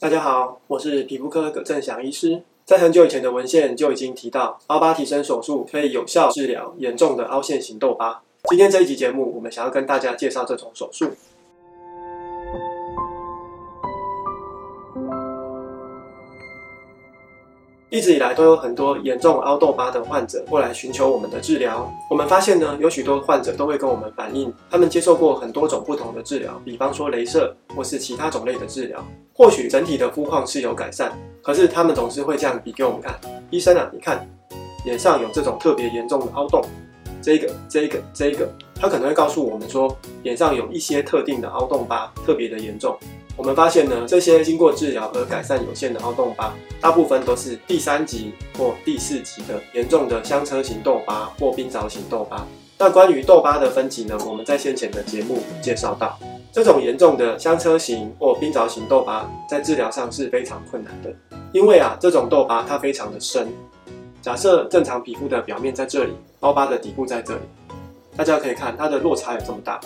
大家好，我是皮肤科葛振祥医师。在很久以前的文献就已经提到，凹疤提升手术可以有效治疗严重的凹陷型痘疤。今天这一集节目，我们想要跟大家介绍这种手术。一直以来都有很多严重凹痘疤的患者过来寻求我们的治疗。我们发现呢，有许多患者都会跟我们反映，他们接受过很多种不同的治疗，比方说雷射或是其他种类的治疗。或许整体的肤况是有改善，可是他们总是会这样比给我们看：医生啊，你看脸上有这种特别严重的凹洞，这个、这个、这个，他可能会告诉我们说，脸上有一些特定的凹洞疤特别的严重。我们发现呢，这些经过治疗而改善有限的凹洞疤，大部分都是第三级或第四级的严重的香车型痘疤或冰凿型痘疤。那关于痘疤的分级呢，我们在先前的节目介绍到，这种严重的香车型或冰凿型痘疤在治疗上是非常困难的，因为啊，这种痘疤它非常的深。假设正常皮肤的表面在这里，凹疤的底部在这里，大家可以看它的落差有这么大。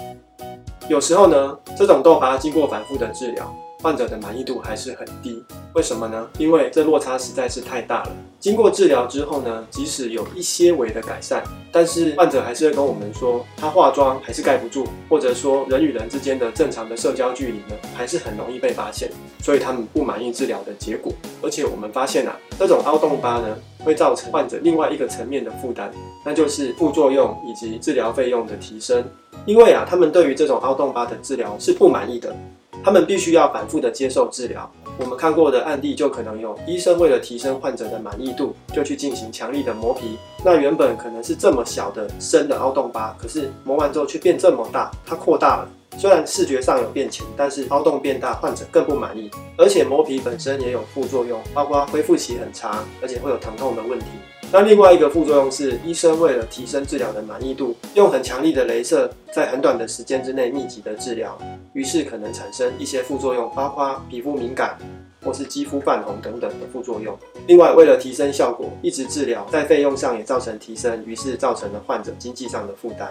有时候呢，这种痘疤经过反复的治疗，患者的满意度还是很低。为什么呢？因为这落差实在是太大了。经过治疗之后呢，即使有一些微的改善，但是患者还是会跟我们说，他化妆还是盖不住，或者说人与人之间的正常的社交距离呢，还是很容易被发现，所以他们不满意治疗的结果。而且我们发现啊，这种凹洞疤呢，会造成患者另外一个层面的负担，那就是副作用以及治疗费用的提升。因为啊，他们对于这种凹洞疤的治疗是不满意的，他们必须要反复的接受治疗。我们看过的案例就可能有医生为了提升患者的满意度，就去进行强力的磨皮。那原本可能是这么小的深的凹洞疤，可是磨完之后却变这么大，它扩大了。虽然视觉上有变浅，但是凹洞变大，患者更不满意。而且磨皮本身也有副作用，包括恢复期很长，而且会有疼痛的问题。那另外一个副作用是，医生为了提升治疗的满意度，用很强力的镭射，在很短的时间之内密集的治疗，于是可能产生一些副作用，包括皮肤敏感或是肌肤泛红等等的副作用。另外，为了提升效果，一直治疗，在费用上也造成提升，于是造成了患者经济上的负担。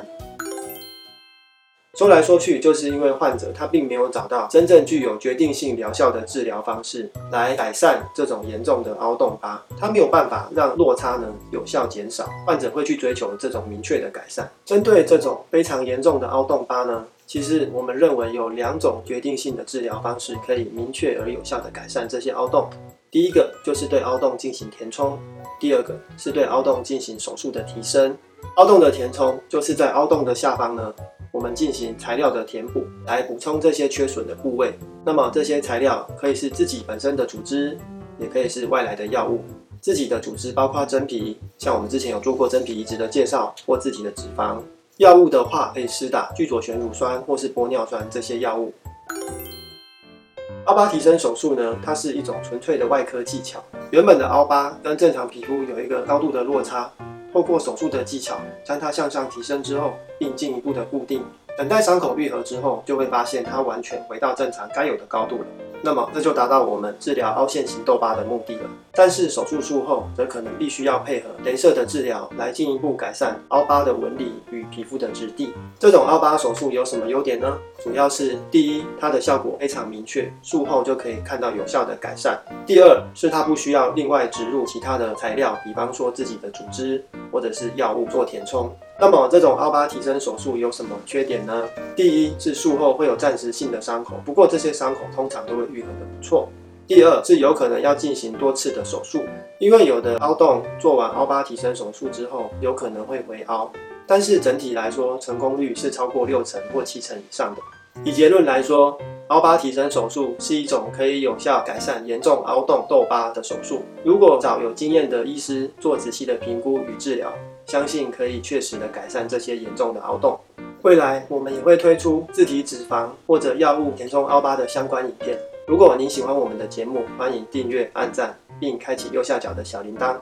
说来说去，就是因为患者他并没有找到真正具有决定性疗效的治疗方式来改善这种严重的凹洞疤，他没有办法让落差呢有效减少，患者会去追求这种明确的改善。针对这种非常严重的凹洞疤呢，其实我们认为有两种决定性的治疗方式可以明确而有效的改善这些凹洞。第一个就是对凹洞进行填充，第二个是对凹洞进行手术的提升。凹洞的填充就是在凹洞的下方呢。我们进行材料的填补，来补充这些缺损的部位。那么这些材料可以是自己本身的组织，也可以是外来的药物。自己的组织包括真皮，像我们之前有做过真皮移植的介绍，或自己的脂肪。药物的话，可以施打聚左旋乳酸或是玻尿酸这些药物。凹疤提升手术呢，它是一种纯粹的外科技巧。原本的凹疤跟正常皮肤有一个高度的落差。透过手术的技巧将它向上提升之后，并进一步的固定，等待伤口愈合之后，就会发现它完全回到正常该有的高度了。那么这就达到我们治疗凹陷型痘疤的目的了。但是手术术后则可能必须要配合镭射的治疗来进一步改善凹疤的纹理与皮肤的质地。这种凹疤手术有什么优点呢？主要是第一，它的效果非常明确，术后就可以看到有效的改善。第二，是它不需要另外植入其他的材料，比方说自己的组织或者是药物做填充。那么这种凹疤提升手术有什么缺点呢？第一是术后会有暂时性的伤口，不过这些伤口通常都会愈合得不错。第二是有可能要进行多次的手术，因为有的凹洞做完凹疤提升手术之后，有可能会回凹，但是整体来说成功率是超过六成或七成以上的。以结论来说，凹疤提升手术是一种可以有效改善严重凹洞痘疤的手术。如果找有经验的医师做仔细的评估与治疗。相信可以确实的改善这些严重的凹洞。未来我们也会推出自体脂肪或者药物填充凹疤的相关影片。如果您喜欢我们的节目，欢迎订阅、按赞，并开启右下角的小铃铛。